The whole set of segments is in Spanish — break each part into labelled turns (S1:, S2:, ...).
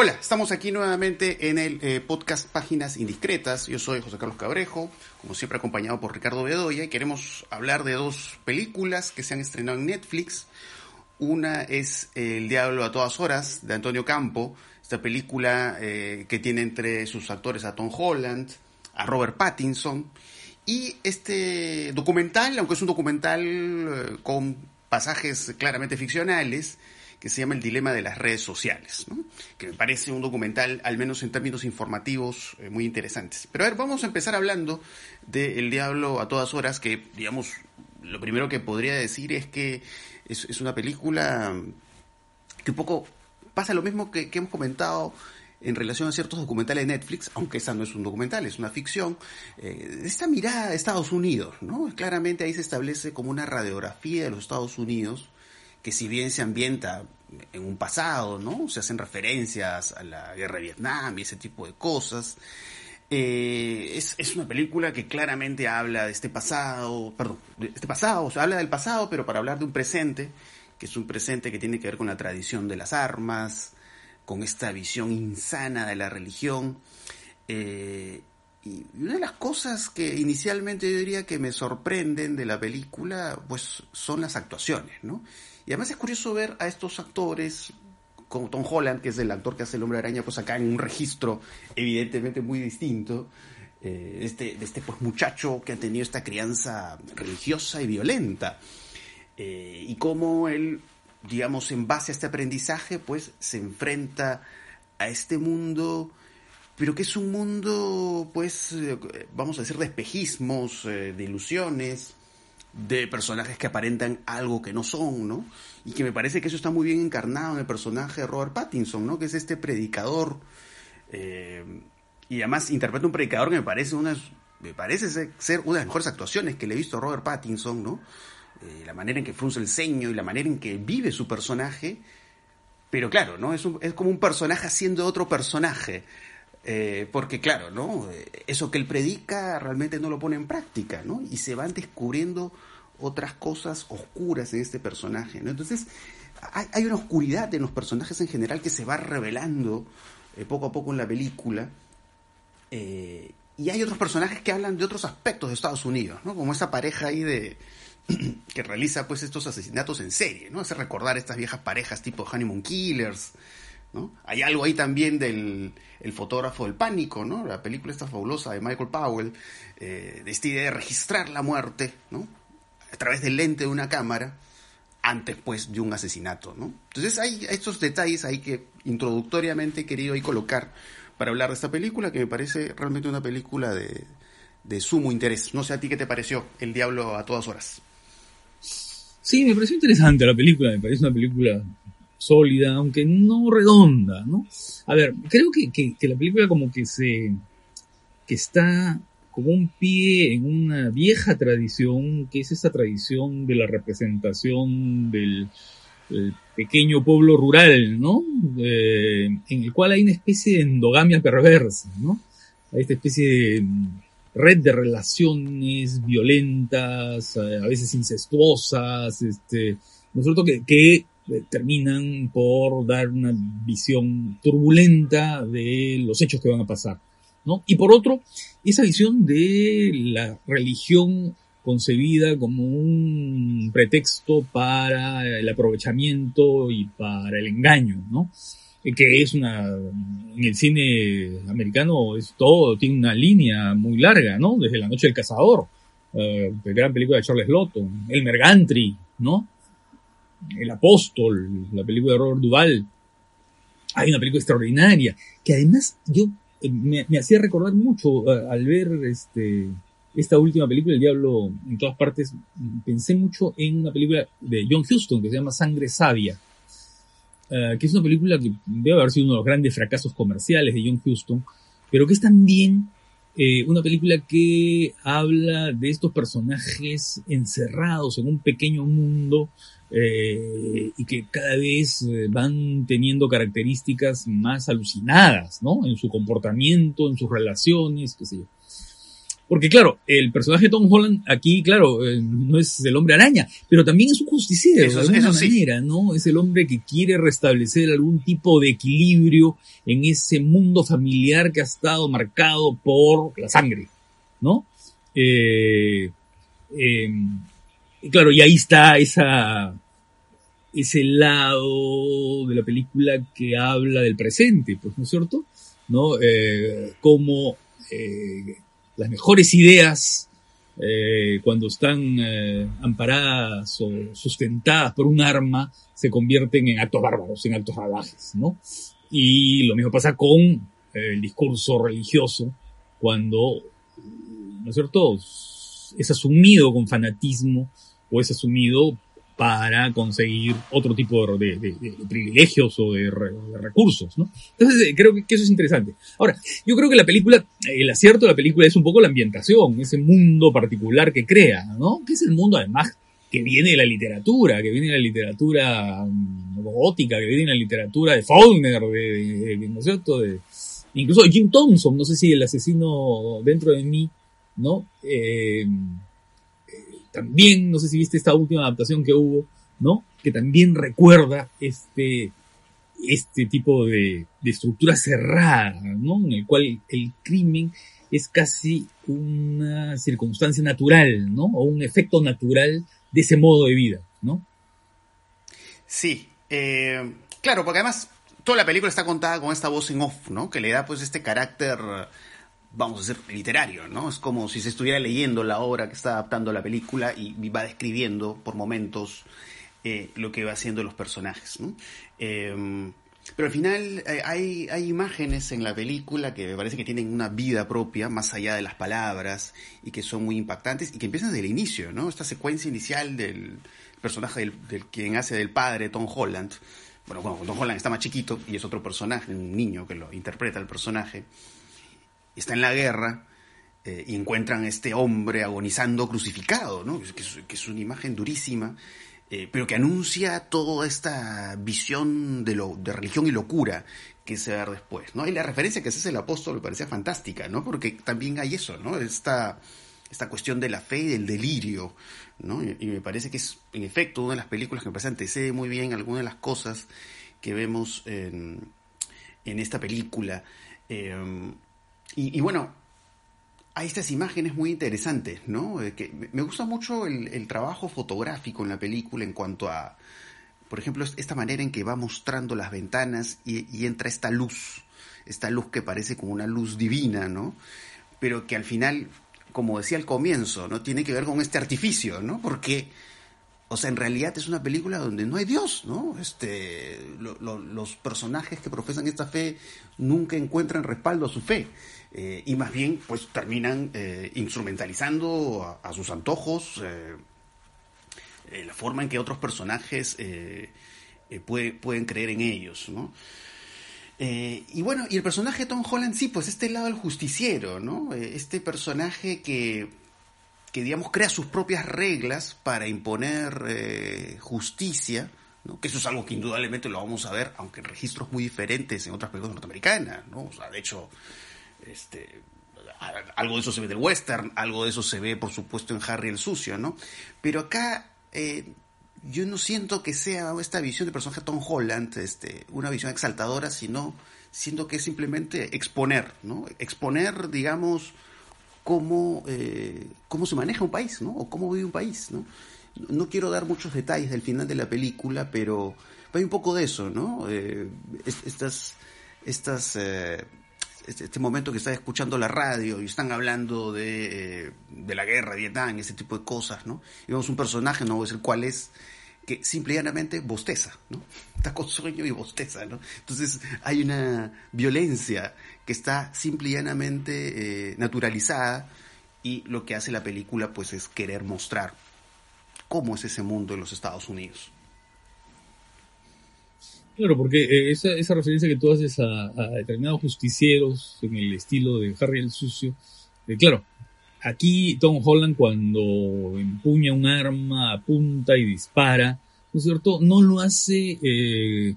S1: Hola, estamos aquí nuevamente en el eh, podcast Páginas Indiscretas. Yo soy José Carlos Cabrejo, como siempre acompañado por Ricardo Bedoya, y queremos hablar de dos películas que se han estrenado en Netflix. Una es El Diablo a todas horas, de Antonio Campo, esta película eh, que tiene entre sus actores a Tom Holland, a Robert Pattinson, y este documental, aunque es un documental eh, con pasajes claramente ficcionales, que se llama El Dilema de las Redes Sociales, que me parece un documental, al menos en términos informativos, eh, muy interesantes. Pero a ver, vamos a empezar hablando de El Diablo a todas horas, que, digamos, lo primero que podría decir es que es, una película que un poco pasa lo mismo que, hemos comentado en relación a ciertos documentales de Netflix, aunque esa no es un documental, es una ficción, eh, esta mirada de Estados Unidos, ¿no? Claramente ahí se establece como una radiografía de los Estados Unidos, que si bien se ambienta en un pasado, ¿no? Se hacen referencias a la guerra de Vietnam y ese tipo de cosas. Eh, es, es, una película que claramente habla de este pasado, perdón, de este pasado, o sea, habla del pasado, pero para hablar de un presente, que es un presente que tiene que ver con la tradición de las armas, con esta visión insana de la religión. Eh, y una de las cosas que inicialmente yo diría que me sorprenden de la película, pues son las actuaciones, ¿no? Y además es curioso ver a estos actores, como Tom Holland, que es el actor que hace el hombre araña, pues acá en un registro evidentemente muy distinto, eh, este, de este pues, muchacho que ha tenido esta crianza religiosa y violenta. Eh, y cómo él, digamos, en base a este aprendizaje, pues se enfrenta a este mundo, pero que es un mundo, pues, eh, vamos a decir, de espejismos, de ilusiones, de personajes que aparentan algo que no son, ¿no? Y que me parece que eso está muy bien encarnado en el personaje de Robert Pattinson, ¿no? Que es este predicador. Eh, y además interpreta un predicador que me parece una me parece ser una de las mejores actuaciones que le he visto a Robert Pattinson, ¿no? Eh, la manera en que frunce el ceño y la manera en que vive su personaje. Pero claro, ¿no? Es, como un personaje haciendo otro personaje. Eh, porque claro, ¿no? Eso que él predica realmente no lo pone en práctica, ¿no? Y se van descubriendo otras cosas oscuras en este personaje, ¿no? Entonces, hay, una oscuridad en los personajes en general que se va revelando eh, poco a poco en la película. Eh, y hay otros personajes que hablan de otros aspectos de Estados Unidos, ¿no? Como esa pareja ahí de que realiza pues estos asesinatos en serie, ¿no? Hace recordar estas viejas parejas tipo Honeymoon Killers, hay algo ahí también del el fotógrafo del pánico, ¿no? La película esta fabulosa de Michael Powell, eh, de esta idea de registrar la muerte, ¿no? A través del lente de una cámara, antes pues de un asesinato, ¿no? Entonces hay estos detalles ahí que introductoriamente he querido ahí colocar para hablar de esta película, que me parece realmente una película de, de sumo interés. No sé a ti qué te pareció El Diablo a todas horas.
S2: Sí, me pareció interesante la película, me parece una película sólida, aunque no redonda, ¿no? A ver, creo que, que, la película como que se, que está como un pie en una vieja tradición, que es esa tradición de la representación del, pequeño pueblo rural, ¿no? Eh, en el cual hay una especie de endogamia perversa, ¿no? Hay esta especie de red de relaciones violentas, a veces incestuosas, este, ¿no es cierto? Que, que terminan por dar una visión turbulenta de los hechos que van a pasar. ¿No? Y por otro, esa visión de la religión concebida como un pretexto para el aprovechamiento y para el engaño, ¿no? Que es una, en el cine americano es todo, tiene una línea muy larga, ¿no? Desde La Noche del Cazador, eh, gran película de Charles Lotton, El Mergantry, ¿no? El Apóstol, la película de Robert Duvall. Hay una película extraordinaria, que además yo eh, me, hacía recordar mucho eh, al ver este, esta última película, El Diablo en todas partes, pensé mucho en una película de John Huston que se llama Sangre Sabia, eh, que es una película que debe haber sido uno de los grandes fracasos comerciales de John Huston, pero que es también una película que habla de estos personajes encerrados en un pequeño mundo eh, y que cada vez eh, van teniendo características más alucinadas, ¿no? En su comportamiento, en sus relaciones, qué sé yo. Porque claro, el personaje de Tom Holland aquí, claro, eh, no es el hombre araña, pero también es un justiciero
S1: Eso-
S2: de alguna
S1: eso sí.
S2: manera, ¿no? Es el hombre que quiere restablecer algún tipo de equilibrio en ese mundo familiar que ha estado marcado por la sangre, ¿no? Eh, eh, y claro, y ahí está esa, ese lado de la película que habla del presente, pues, ¿no es cierto? ¿No? Eh, como eh, las mejores ideas, eh, cuando están eh, amparadas o sustentadas por un arma, se convierten en actos bárbaros, en actos salvajes, ¿no? Y lo mismo pasa con el discurso religioso, cuando, ¿no es cierto?, es asumido con fanatismo o es asumido para conseguir otro tipo de, privilegios o de, re- de recursos, ¿no? Entonces, eh, creo que, eso es interesante. Ahora, yo creo que la película, eh, el acierto de la película es un poco la ambientación, ese mundo particular que crea, ¿no? Que es el mundo además que viene de la literatura, que viene de la literatura mm, gótica, que viene de la literatura de Faulkner, de, ¿no es cierto? Incluso Jim Thompson, no sé si el asesino dentro de mí, ¿no? Eh, también, no sé si viste esta última adaptación que hubo, ¿no? Que también recuerda este, este tipo de, estructura cerrada, ¿no? En el cual el crimen es casi una circunstancia natural, ¿no? O un efecto natural de ese modo de vida, ¿no?
S1: Sí, eh, claro, porque además toda la película está contada con esta voz en off, ¿no? Que le da pues este carácter, vamos a decir, literario, ¿no? Es como si se estuviera leyendo la obra que está adaptando la película y va describiendo por momentos eh, lo que va haciendo los personajes, ¿no? Eh, pero al final eh, hay, hay imágenes en la película que me parece que tienen una vida propia, más allá de las palabras, y que son muy impactantes, y que empiezan desde el inicio, ¿no? Esta secuencia inicial del personaje del, quien hace del padre, Tom Holland. Bueno, Tom Holland está más chiquito y es otro personaje, un niño que lo interpreta el personaje. Está en la guerra eh, y encuentran a este hombre agonizando crucificado, ¿no? Que es, una imagen durísima eh, pero que anuncia toda esta visión de, religión y locura que se va a después, ¿no? Y la referencia que hace el apóstol me parecía fantástica, ¿no? Porque también hay eso, ¿no? Esta, esta cuestión de la fe y del delirio. Y, me parece que es, en efecto, una de las películas que me parece antecede muy bien algunas de las cosas que vemos en, en esta película. Eh, y, y bueno, hay estas imágenes muy interesantes, ¿no? Que me gusta mucho el, trabajo fotográfico en la película en cuanto a, por ejemplo, esta manera en que va mostrando las ventanas y, entra esta luz, esta luz que parece como una luz divina, ¿no? Pero que al final, como decía al comienzo, ¿no? Tiene que ver con este artificio, ¿no? Porque, o sea, en realidad es una película donde no hay Dios, ¿no? Este, lo, lo, los personajes que profesan esta fe nunca encuentran respaldo a su fe. Eh, y más bien pues terminan eh, instrumentalizando a, sus antojos eh, la forma en que otros personajes puede, pueden creer en ellos ¿no? y bueno y el personaje de Tom Holland sí pues este lado del justiciero no este personaje que que digamos crea sus propias reglas para imponer justicia ¿no? que eso es algo que indudablemente lo vamos a ver aunque en registros muy diferentes en otras películas norteamericanas no o sea de hecho este, algo de eso se ve del western, algo de eso se ve, por supuesto, en Harry el Sucio, ¿no? Pero acá eh, yo no siento que sea esta visión del personaje Tom Holland este, una visión exaltadora, sino siento que es simplemente exponer, ¿no? Exponer, digamos, cómo, eh, cómo se maneja un país, ¿no? O cómo vive un país, ¿no? No quiero dar muchos detalles del final de la película, pero hay un poco de eso, ¿no? Eh, estas... estas este momento que está escuchando la radio y están hablando de, eh, de la guerra Vietnam, ese tipo de cosas, ¿no? Y vemos un personaje, no voy a decir cuál es, que simple llanamente bosteza, ¿no? Está con sueño y bosteza, ¿no? Entonces hay una violencia que está simple llanamente eh, naturalizada y lo que hace la película pues es querer mostrar cómo es ese mundo en los Estados Unidos.
S2: Claro, porque eh, esa, esa referencia que tú haces a, a, determinados justicieros en el estilo de Harry el Sucio, eh, claro, aquí Tom Holland cuando empuña un arma, apunta y dispara, ¿no es cierto? No lo hace eh,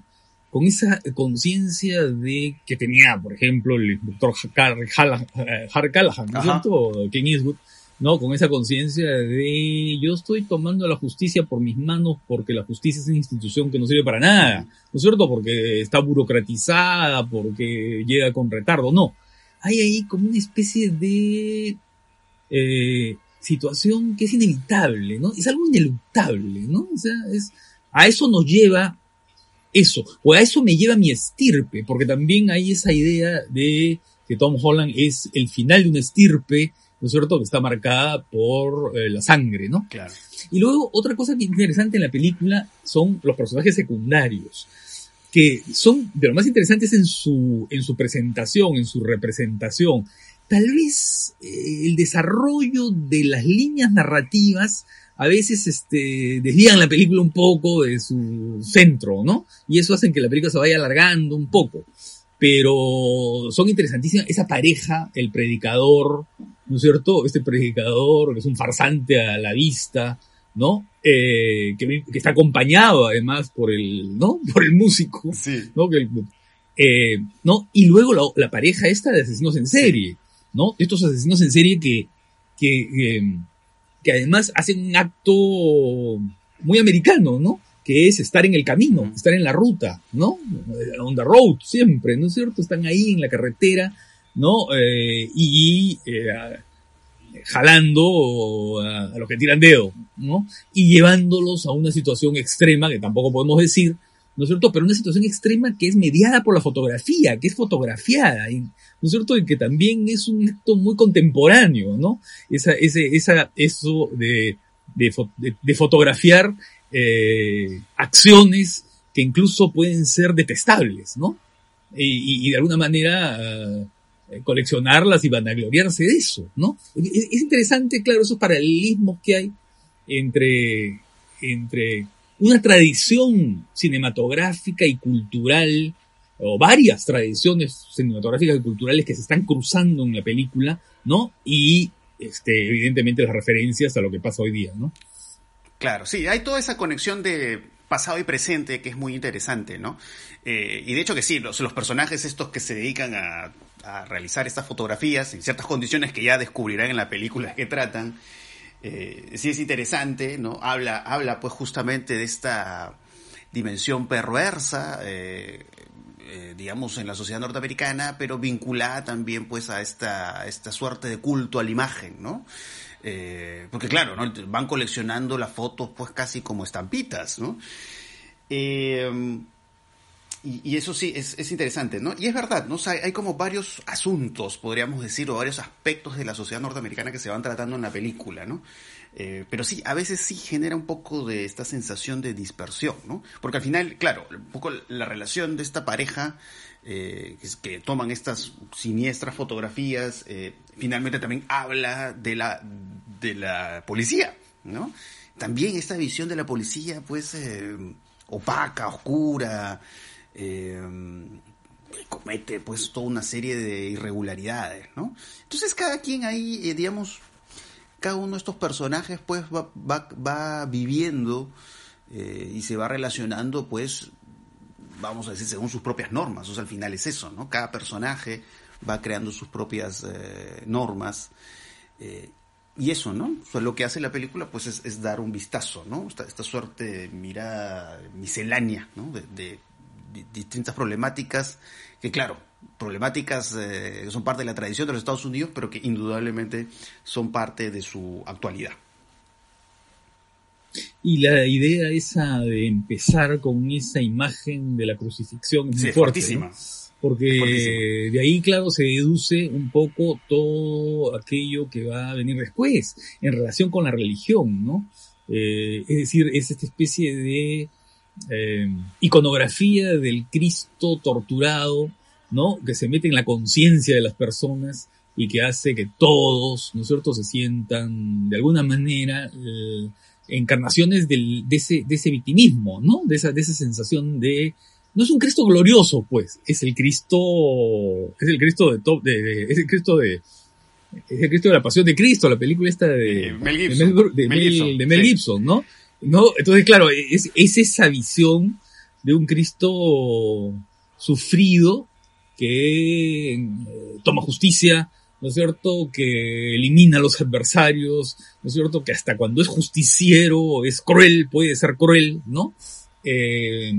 S2: con esa conciencia de que tenía, por ejemplo, el doctor Harry Callahan, ¿no es cierto? King Eastwood, ¿no? Con esa conciencia de yo estoy tomando la justicia por mis manos porque la justicia es una institución que no sirve para nada, ¿no es cierto? Porque está burocratizada, porque llega con retardo, no. Hay ahí como una especie de eh, situación que es inevitable, ¿no? Es algo ineluctable, ¿no? O sea, es, a eso nos lleva eso, o a eso me lleva mi estirpe, porque también hay esa idea de que Tom Holland es el final de una estirpe, ¿no es cierto?, que está marcada por eh, la sangre, ¿no?
S1: Claro.
S2: Y luego, otra cosa que es interesante en la película son los personajes secundarios, que son de lo más interesantes en su, en su presentación, en su representación. Tal vez eh, el desarrollo de las líneas narrativas a veces este, desvían la película un poco de su centro, ¿no? Y eso hace que la película se vaya alargando un poco. Pero son interesantísimas. Esa pareja, el predicador, ¿no es cierto? Este predicador que es un farsante a la vista, ¿no? Eh, que, está acompañado además por el, ¿no? Por el músico, ¿no? Eh, ¿no? Y luego la, la, pareja esta de asesinos en serie, ¿no? Estos asesinos en serie que, que, que además hacen un acto muy americano, ¿no? Que es estar en el camino, estar en la ruta, ¿no? On the road, siempre, ¿no es cierto? Están ahí en la carretera, ¿no? Eh, y eh, jalando a, los que tiran dedo, ¿no? Y llevándolos a una situación extrema, que tampoco podemos decir, ¿no es cierto? Pero una situación extrema que es mediada por la fotografía, que es fotografiada, ¿no es cierto? Y que también es un acto muy contemporáneo, ¿no? Esa, ese, esa, eso de, de, fotografiar eh, acciones que incluso pueden ser detestables, ¿no? Y, de alguna manera eh, coleccionarlas y vanagloriarse de eso, ¿no? Es, es, interesante, claro, esos paralelismos que hay entre, entre una tradición cinematográfica y cultural o varias tradiciones cinematográficas y culturales que se están cruzando en la película, ¿no? Y este, evidentemente las referencias a lo que pasa hoy día, ¿no?
S1: Claro, sí, hay toda esa conexión de pasado y presente que es muy interesante, ¿no? Eh, y de hecho que sí, los, personajes estos que se dedican a, a, realizar estas fotografías en ciertas condiciones que ya descubrirán en la película que tratan, eh, sí es interesante, ¿no? Habla, habla pues justamente de esta dimensión perversa, eh, eh, digamos, en la sociedad norteamericana, pero vinculada también pues a esta, esta suerte de culto a la imagen, ¿no? Porque claro, van coleccionando las fotos pues casi como estampitas, ¿no? Eh, y, eso sí, es, es, interesante, ¿no? Y es verdad, ¿no? hay, hay, como varios asuntos, podríamos decir, o varios aspectos de la sociedad norteamericana que se van tratando en la película, ¿no? Eh, pero sí, a veces sí genera un poco de esta sensación de dispersión, ¿no? Porque al final, claro, un poco la relación de esta pareja eh, que, toman estas siniestras fotografías, eh, finalmente también habla de la, de la policía, ¿no? También esta visión de la policía, pues, opaca, oscura, comete pues toda una serie de irregularidades, ¿no? Entonces cada quien ahí, digamos, cada uno de estos personajes pues va, va, va viviendo eh, y se va relacionando pues, vamos a decir, según sus propias normas. O sea, al final es eso, ¿no? Cada personaje va creando sus propias eh, normas. Eh, y eso, ¿no? Lo que hace la película pues es, dar un vistazo, ¿no? Esta, esta suerte de mirada miscelánea, ¿no? de distintas problemáticas que, claro, problemáticas eh, que son parte de la tradición de los Estados Unidos, pero que indudablemente son parte de su actualidad.
S2: Y la idea esa de empezar con esa imagen de la crucifixión es muy fuerte, Porque de ahí, claro, se deduce un poco todo aquello que va a venir después en relación con la religión, ¿no? Eh, es decir, es esta especie de eh, iconografía del Cristo torturado, ¿no? Que se mete en la conciencia de las personas y que hace que todos, ¿no es cierto?, se sientan de alguna manera eh, encarnaciones del, de, ese, de ese victimismo, ¿no? De esa, de esa sensación de, no es un Cristo glorioso, pues, es el Cristo, es el Cristo de, top, de, es el Cristo de, es el Cristo de la Pasión de Cristo, la película esta de,
S1: eh, Mel Gibson,
S2: de Mel, Gibson, ¿no? ¿No? Entonces, claro, es, es esa visión de un Cristo sufrido que eh, toma justicia, ¿no es cierto? Que elimina a los adversarios, ¿no es cierto? Que hasta cuando es justiciero, es cruel, puede ser cruel, ¿no? Eh,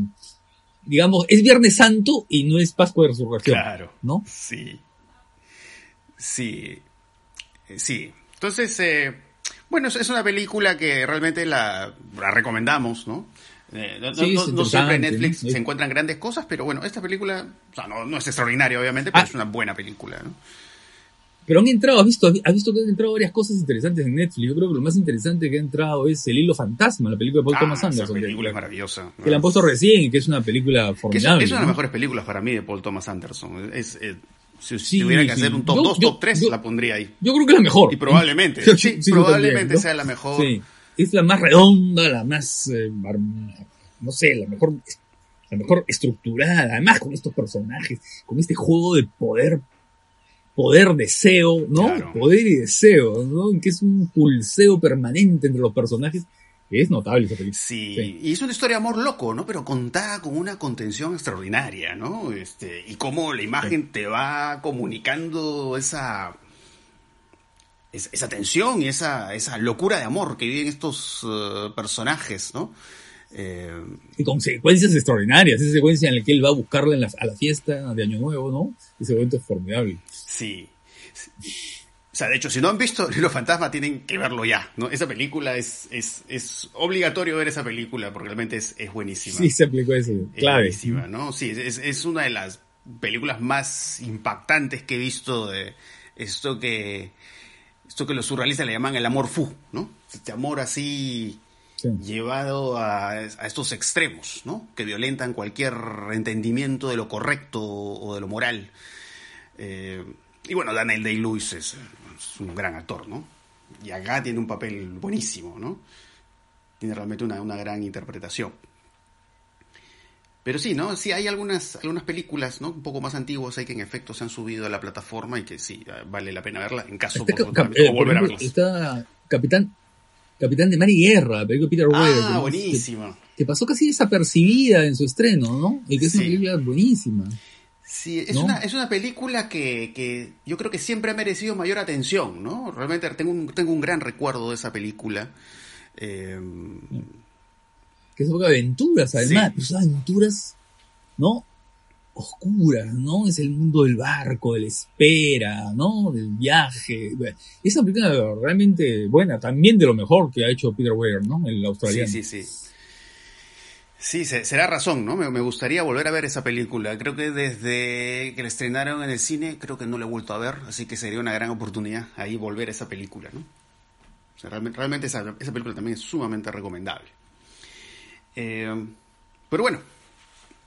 S2: digamos, es Viernes Santo y no es Pascua de Resurrección.
S1: Claro.
S2: ¿No?
S1: Sí. Sí. Sí. Entonces, eh, bueno, es una película que realmente la, la recomendamos, ¿no? Eh, no, siempre en Netflix se encuentran grandes cosas, pero bueno, esta película, o sea, no, es extraordinaria obviamente, pero ah. es una buena película, ¿no?
S2: Pero han entrado, has visto, has visto que han entrado varias cosas interesantes en Netflix. Yo creo que lo más interesante que ha entrado es El Hilo Fantasma, la película de Paul ah, Thomas Anderson.
S1: Esa película es maravillosa.
S2: Que la han puesto recién y que es una película formidable.
S1: Es, una de las mejores películas para mí de Paul Thomas Anderson. Es, si, tuviera que hacer un top 2, top 3, la pondría ahí.
S2: Yo creo que es la mejor.
S1: Y probablemente, sí, probablemente sea la mejor.
S2: Es la más redonda, la más, eh, no sé, la mejor, la mejor estructurada. Además, con estos personajes, con este juego de poder poder, deseo, ¿no? Poder y deseo, ¿no? Que es un pulseo permanente entre los personajes. Es notable esa película.
S1: Sí, y es una historia de amor loco, ¿no? Pero contada con una contención extraordinaria, ¿no? Este, y cómo la imagen te va comunicando esa, esa tensión y esa, esa locura de amor que viven estos eh, personajes, ¿no?
S2: Eh, y consecuencias extraordinarias, esa secuencia en la que él va a buscarla en a la fiesta de Año Nuevo, ¿no? Ese momento es formidable.
S1: Sí. O sea, de hecho, si no han visto Los Fantasma, tienen que verlo ya, ¿no? Esa película es, es, es obligatorio ver esa película porque realmente es, es buenísima.
S2: Sí, se aplicó eso. Clave.
S1: buenísima, ¿no? Sí, es, es una de las películas más impactantes que he visto de esto que esto que los surrealistas le llaman el amor fu, ¿no? Este amor así llevado a, estos extremos, ¿no? Que violentan cualquier entendimiento de lo correcto o de lo moral. Eh, y bueno, Daniel Day-Lewis es, un gran actor, ¿no? Y acá tiene un papel buenísimo, ¿no? Tiene realmente una, una gran interpretación. Pero sí, ¿no? Sí, hay algunas, algunas películas, ¿no? Un poco más antiguas hay que en efecto se han subido a la plataforma y que sí, vale la pena verla en caso
S2: de eh, volver a verlas. Está Capitán Capitán de Mar y Guerra, película de Peter ah, Weir.
S1: Ah, buenísima.
S2: Que, pasó casi desapercibida en su estreno, ¿no? Y que es una película buenísima.
S1: Sí, es, una, es una película que, que, yo creo que siempre ha merecido mayor atención, ¿no? Realmente tengo un, tengo un gran recuerdo de esa película. Eh,
S2: que es de aventuras, además. Pues aventuras, ¿no? oscuras, ¿no? Es el mundo del barco, de la espera, ¿no? Del viaje. Es una película realmente buena, también de lo mejor que ha hecho Peter Weir, ¿no? El australiano.
S1: Sí, sí, sí. Sí, será razón, ¿no? Me, gustaría volver a ver esa película. Creo que desde que la estrenaron en el cine, creo que no la he vuelto a ver, así que sería una gran oportunidad ahí volver a esa película, ¿no? realmente, esa, película también es sumamente recomendable. Eh, pero bueno,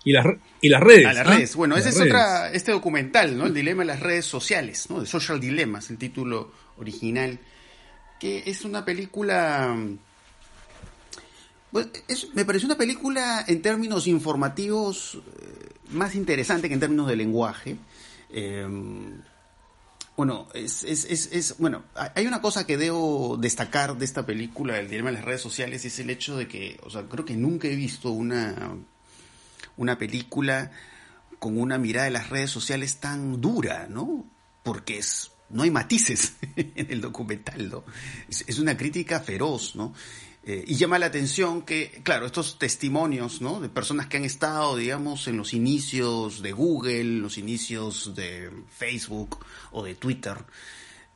S2: y las, y las redes.
S1: A las redes. Bueno, ese es otra, este documental, ¿no? El dilema de las redes sociales, ¿no? De Social Dilemmas, el título original. Que es una película. Pues, me pareció una película en términos informativos eh, más interesante que en términos de lenguaje. Em, bueno, es, es, es, es, bueno, hay una cosa que debo destacar de esta película, el dilema de las redes sociales, es el hecho de que, o sea, creo que nunca he visto una una película con una mirada de las redes sociales tan dura, ¿no? Porque es, no hay matices en el documental, ¿no? Es, una crítica feroz, ¿no? Eh, y llama la atención que, claro, estos testimonios, ¿no? De personas que han estado, digamos, en los inicios de Google, los inicios de Facebook o de Twitter,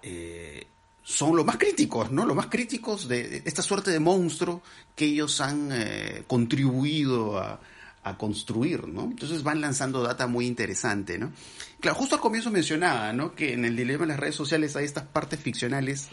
S1: eh, son los más críticos, ¿no? Los más críticos de esta suerte de monstruo que ellos han eh, contribuido a, a construir, ¿no? Entonces van lanzando data muy interesante, ¿no? Claro, justo al comienzo mencionaba, ¿no? Que en el dilema de las redes sociales hay estas partes ficcionales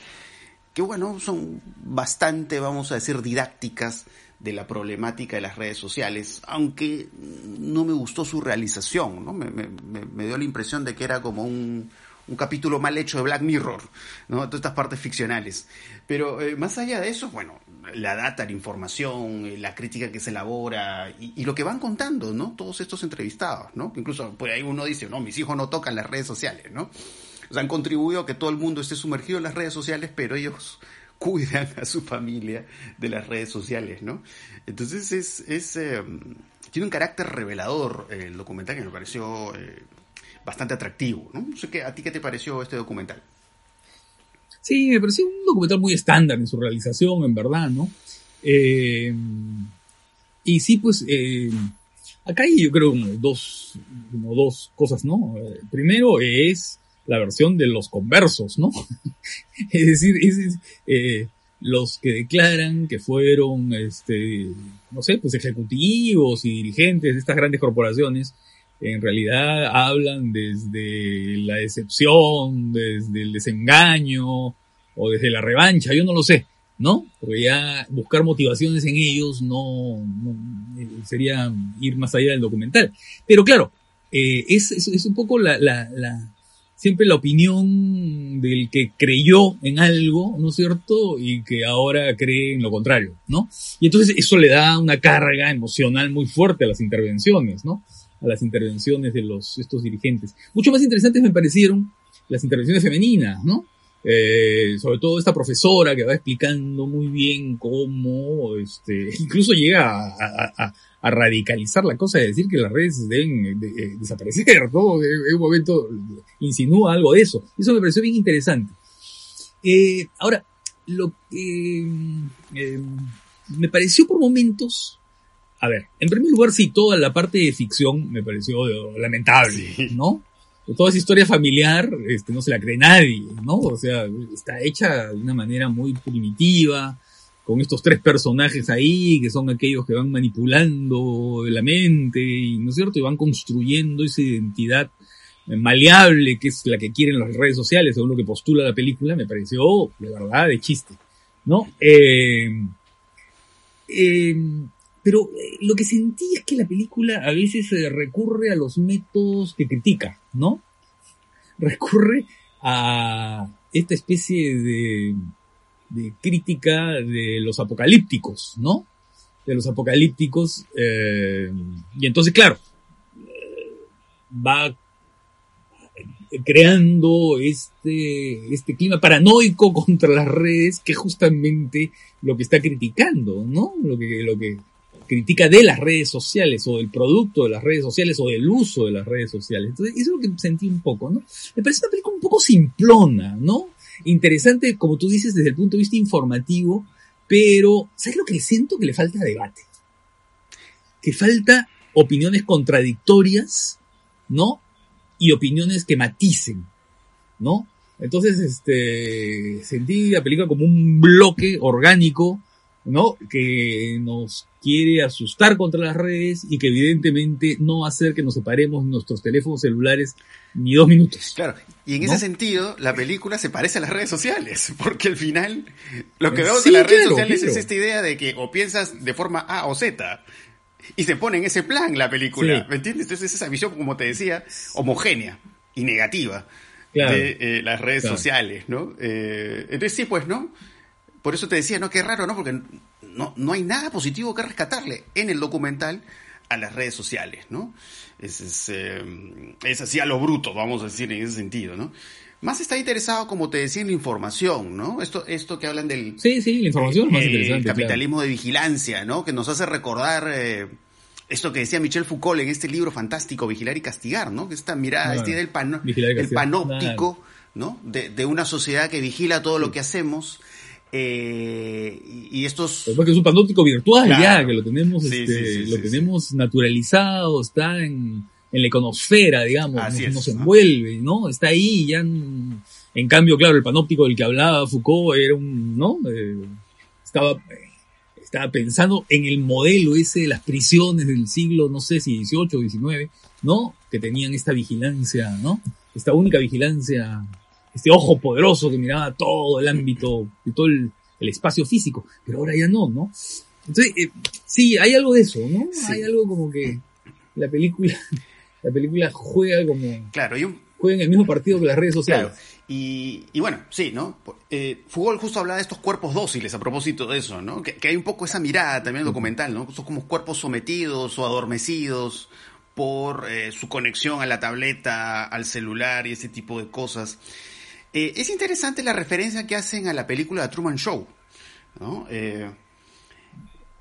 S1: que, bueno, son bastante, vamos a decir, didácticas de la problemática de las redes sociales, aunque no me gustó su realización, ¿no? Me, me, me dio la impresión de que era como un, un capítulo mal hecho de Black Mirror, ¿no? Todas estas partes ficcionales. Pero eh, más allá de eso, bueno, la data, la información, eh, la crítica que se elabora y, lo que van contando, ¿no? Todos estos entrevistados, ¿no? Incluso por ahí uno dice, no, mis hijos no tocan las redes sociales, ¿no? O sea, han contribuido a que todo el mundo esté sumergido en las redes sociales, pero ellos cuidan a su familia de las redes sociales, ¿no? Entonces es, eh, tiene un carácter revelador el documental que me pareció bastante atractivo. ¿no? sé qué, ¿A ti qué te pareció este documental?
S2: Sí, me pareció un documental muy estándar en su realización, en verdad, ¿no? y sí, pues Acá hay yo creo dos, como dos cosas, ¿no? Primero es la versión de los conversos, ¿no? es decir, es, eh, los que declaran que fueron, este, no sé, pues ejecutivos y dirigentes de estas grandes corporaciones, en realidad hablan desde la decepción, desde el desengaño o desde la revancha, yo no lo sé. ¿no? Porque ya buscar motivaciones en ellos no, eh, sería ir más allá del documental. Pero claro, eh, es, es, un poco la, la, la, siempre la opinión del que creyó en algo, ¿no es cierto? Y que ahora cree en lo contrario, ¿no? Y entonces eso le da una carga emocional muy fuerte a las intervenciones, ¿no? A las intervenciones de los, estos dirigentes. Mucho más interesantes me parecieron las intervenciones femeninas, ¿no? Eh, sobre todo esta profesora que va explicando muy bien cómo, este, incluso llega a, radicalizar la cosa de decir que las redes deben desaparecer, ¿no? En un momento insinúa algo de eso. Eso me pareció bien interesante. Eh, ahora, lo que eh, me pareció por momentos, a ver, en primer lugar, sí, toda la parte de ficción me pareció lamentable, ¿no? toda esa historia familiar este, no se la cree nadie, ¿no? O sea, está hecha de una manera muy primitiva, con estos tres personajes ahí, que son aquellos que van manipulando la mente, y, ¿no es cierto? Y van construyendo esa identidad maleable que es la que quieren las redes sociales, según lo que postula la película, me pareció, de verdad, de chiste, ¿no? Eh, eh, pero eh, lo que sentí es que la película a veces recurre a los métodos que critica, ¿no? Recurre a esta especie de, crítica de los apocalípticos, ¿no? De los apocalípticos. Eh, y entonces, claro, va creando este, este clima paranoico contra las redes que justamente lo que está criticando, ¿no? Lo que, lo que critica de las redes sociales o del producto de las redes sociales o del uso de las redes sociales. Entonces, eso es lo que sentí un poco, ¿no? Me parece una película un poco simplona, ¿no? Interesante, como tú dices, desde el punto de vista informativo, pero ¿sabes lo que siento? Que le falta debate. Que falta opiniones contradictorias, ¿no? Y opiniones que maticen, ¿no? Entonces, este, sentí la película como un bloque orgánico, ¿no? Que nos quiere asustar contra las redes y que evidentemente no va a hacer que nos separemos nuestros teléfonos celulares ni dos minutos.
S1: Claro, y en ese sentido, la película se parece a las redes sociales, porque al final lo que vemos en las redes sociales es esta idea de que o piensas de forma A o Z, y se pone en ese plan la película, ¿me entiendes? Entonces esa visión, como te decía, homogénea y negativa de eh, las redes sociales, ¿no? Eh, entonces sí, pues, ¿no? Por eso te decía, ¿no? Qué raro, ¿no? Porque no, no hay nada positivo que rescatarle en el documental a las redes sociales, ¿no? Es, es, eh, es, así a lo bruto, vamos a decir, en ese sentido, ¿no? Más está interesado, como te decía, en la información, ¿no? Esto, esto que hablan del...
S2: Sí, sí, la información más interesante.
S1: capitalismo de vigilancia, ¿no? Que nos hace recordar eh, esto que decía Michel Foucault en este libro fantástico, Vigilar y Castigar, ¿no? Que esta mirada, este del el panóptico, ¿no? De, de, una sociedad que vigila todo lo que hacemos eh, y estos.
S2: Porque es un panóptico virtual ya, que lo tenemos, este, lo tenemos naturalizado, está en, en la iconosfera, digamos, nos, envuelve, ¿no? Está ahí ya. En, cambio, claro, el panóptico del que hablaba Foucault era un, ¿no? Eh, estaba, estaba pensando en el modelo ese de las prisiones del siglo, no sé si 18 o 19, ¿no? Que tenían esta vigilancia, ¿no? Esta única vigilancia este ojo poderoso que miraba todo el ámbito y todo el, espacio físico, pero ahora ya no, ¿no? Entonces, eh, sí, hay algo de eso, ¿no? Hay algo como que la película, la película juega como...
S1: Claro, y un...
S2: Juega en el mismo partido que las redes sociales. Claro.
S1: Y, y, bueno, sí, ¿no? Eh, Fugol justo hablaba de estos cuerpos dóciles a propósito de eso, ¿no? Que, hay un poco esa mirada también documental, ¿no? Son como cuerpos sometidos o adormecidos por eh, su conexión a la tableta, al celular y ese tipo de cosas. Eh, es interesante la referencia que hacen a la película The Truman Show, ¿no? Eh,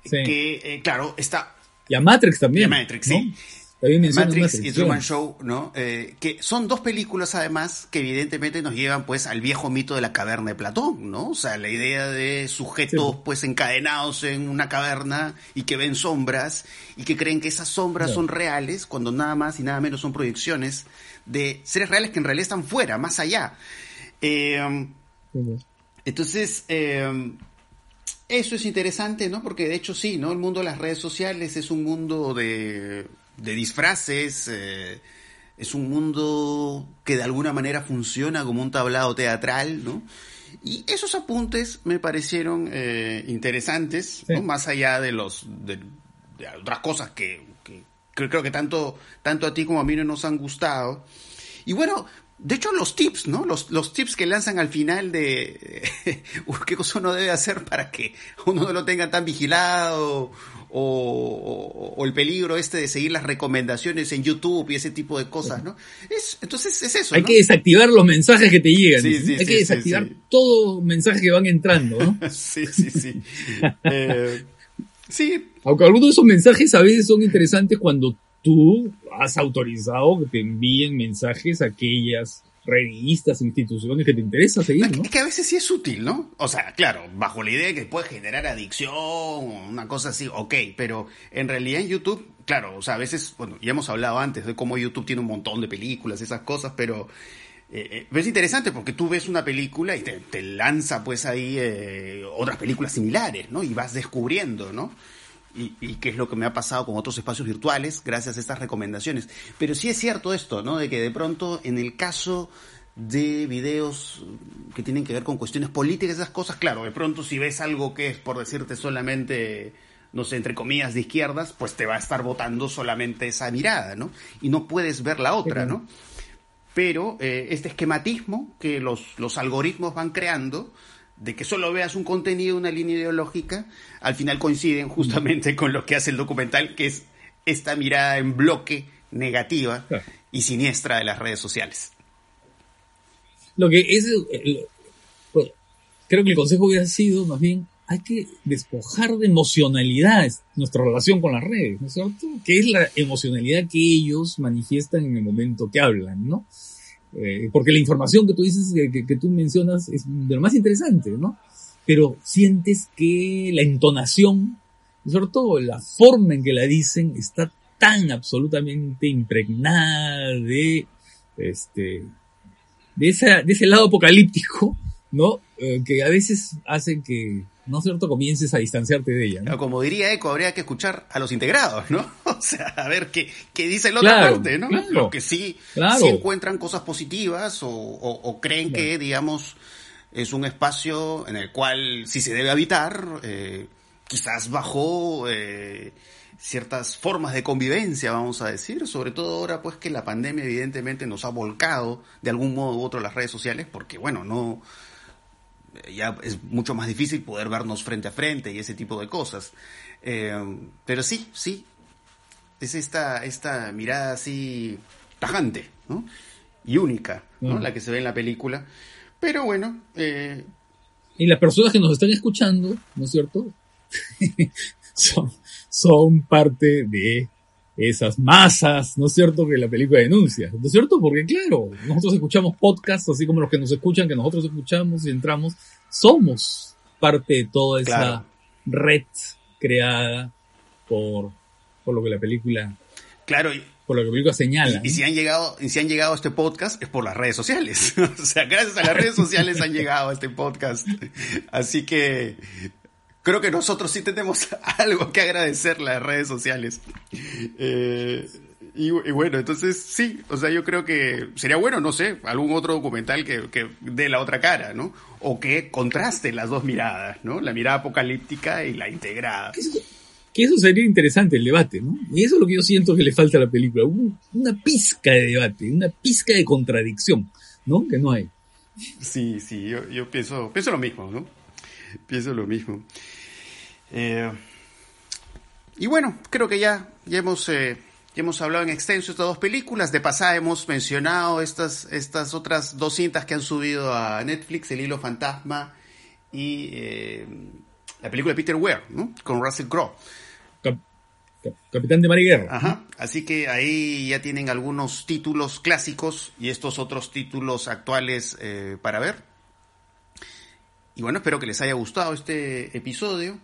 S1: que, eh, claro, está
S2: Y a Matrix también.
S1: Y a Matrix,
S2: ¿no?
S1: sí. Matrix
S2: Matrix,
S1: y. Truman Show, ¿no? Eh, que son dos películas además que evidentemente nos llevan pues al viejo mito de la caverna de Platón, ¿no? O sea, la idea de sujetos
S2: Sí.
S1: pues encadenados en una caverna y que ven sombras y que creen que esas sombras son reales cuando nada más y nada menos son proyecciones de seres reales que en realidad están fuera, más allá. Eh,
S2: pues.
S1: entonces, eh, eso es interesante, ¿no? Porque de hecho sí, ¿no? El mundo de las redes sociales es un mundo de, de disfraces, eh, es un mundo que de alguna manera funciona como un tablado teatral, ¿no? Y esos apuntes me parecieron eh, interesantes, ¿no? Más allá de los de, de otras cosas que, que creo, creo que tanto, tanto a ti como a mí no nos han gustado. Y bueno, de hecho los tips, ¿no? Los, los tips que lanzan al final de qué cosa uno debe hacer para que uno no lo tenga tan vigilado o, o- o el peligro este de seguir las recomendaciones en YouTube y ese tipo de cosas, ¿no? Es, entonces es eso,
S2: Hay
S1: ¿no?
S2: que desactivar los mensajes que te llegan.
S1: Sí, sí,
S2: Hay
S1: sí,
S2: que desactivar todo mensaje que van entrando, ¿no?
S1: Sí, sí, sí. Eh, sí,
S2: Aunque algunos de esos mensajes a veces son interesantes cuando tú has autorizado que te envíen mensajes a aquellas revistas, instituciones que te interesa seguir, ¿no?
S1: Es que a veces sí es útil, ¿no? O sea, claro, bajo la idea de que puede generar adicción, una cosa así, ok, pero en realidad en YouTube, claro, o sea, a veces, bueno, ya hemos hablado antes de cómo YouTube tiene un montón de películas, esas cosas, pero eh, eh, es interesante porque tú ves una película y te, te lanza pues ahí eh, otras películas similares, ¿no? Y vas descubriendo, ¿no? Y, y qué es lo que me ha pasado con otros espacios virtuales gracias a estas recomendaciones. Pero sí es cierto esto, ¿no? De que de pronto en el caso de videos que tienen que ver con cuestiones políticas, esas cosas, claro, de pronto si ves algo que es, por decirte solamente, no sé, entre comillas, de izquierdas, pues te va a estar votando solamente esa mirada, ¿no? Y no puedes ver la otra, ¿no? Pero eh, este esquematismo que los, los algoritmos van creando, de que solo veas un contenido, una línea ideológica, al final coinciden justamente con lo que hace el documental, que es esta mirada en bloque negativa y siniestra de las redes sociales.
S2: Lo que es, eh, creo que el consejo hubiera sido más bien, hay que despojar de emocionalidad nuestra relación con las redes, ¿no es cierto? Que es la emocionalidad que ellos manifiestan en el momento que hablan, ¿no? Eh, porque la información que tú dices, que, que- tú mencionas, es de lo más interesante, ¿no? Pero sientes que la entonación, sobre todo la forma en que la dicen, está tan absolutamente impregnada de, este, de, esa, de ese lado apocalíptico, ¿no? Eh, que a veces hace que, ¿no es cierto?, comiences a distanciarte de ella, ¿no?
S1: Como diría Eco, habría que escuchar a los integrados, ¿no? O sea, a ver qué, qué dice la otra
S2: Claro,
S1: parte, ¿no?
S2: claro.
S1: Lo que sí,
S2: Claro.
S1: sí encuentran cosas positivas o, o- o creen que, digamos, es un espacio en el cual sí se debe habitar, eh, quizás bajo eh, ciertas formas de convivencia, vamos a decir, sobre todo ahora pues que la pandemia evidentemente nos ha volcado de algún modo u otro las redes sociales, porque bueno, no ya es mucho más difícil poder vernos frente a frente y ese tipo de cosas. Eh, pero sí, sí, es esta, esta mirada así tajante, ¿no? Y única, ¿no?
S2: Mm.
S1: La que se ve en la película. Pero bueno, eh,
S2: Y las personas que nos están escuchando, ¿no es cierto? son, son parte de esas masas, ¿no es cierto?, que la película denuncia, ¿no es cierto? Porque claro, nosotros escuchamos podcasts, así como los que nos escuchan, que nosotros escuchamos y entramos, somos parte de toda esa
S1: Claro.
S2: red creada por, por lo que la película,
S1: claro, y,
S2: por lo que la película señala.
S1: y si han llegado, y si han llegado a este podcast es por las redes sociales. o sea, gracias a las redes sociales han llegado a este podcast. Así que creo que nosotros sí tenemos algo que agradecerle a las redes sociales. Eh, y, y bueno, entonces sí, o sea, yo creo que sería bueno, no sé, algún otro documental que, que dé la otra cara, ¿no? O que contraste las dos miradas, ¿no? La mirada apocalíptica y la integrada.
S2: Que eso, sería interesante el debate, ¿no? Y eso es lo que yo siento que le falta a la película, un- una pizca de debate, una pizca de contradicción, ¿no? Que no hay.
S1: Sí, sí, yo, pienso, pienso lo mismo, ¿no? Pienso lo mismo. Eh, y bueno, creo que ya, ya hemos, eh, ya hemos hablado en extenso estas dos películas. De pasada hemos mencionado estas, estas otras dos cintas que han subido a Netflix, El Hilo Fantasma y eh, la película de Peter Weir, ¿no? Con Russell Crowe.
S2: Cap- Capitán de Mar y Guerra.
S1: Ajá. Así que ahí ya tienen algunos títulos clásicos y estos otros títulos actuales eh, para ver. Y bueno, espero que les haya gustado este episodio.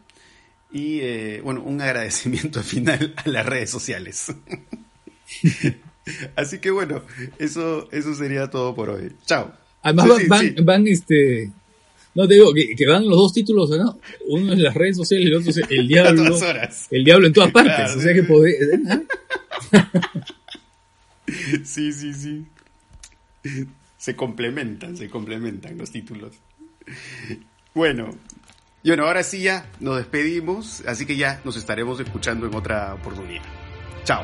S1: Y eh, bueno, un agradecimiento final a las redes sociales. Así que bueno, eso, eso sería todo por hoy. Chao.
S2: Además
S1: sí,
S2: van,
S1: sí.
S2: van, este... No te digo que, que van los dos títulos, ¿no? Uno es las redes sociales y el otro es el diablo. El diablo en todas partes.
S1: Claro,
S2: o sea
S1: sí.
S2: que podés... ¿ah?
S1: Sí, sí, sí. Se complementan, se complementan los títulos. Bueno, y bueno, ahora sí ya nos despedimos, así que ya nos estaremos escuchando en otra oportunidad. Chao.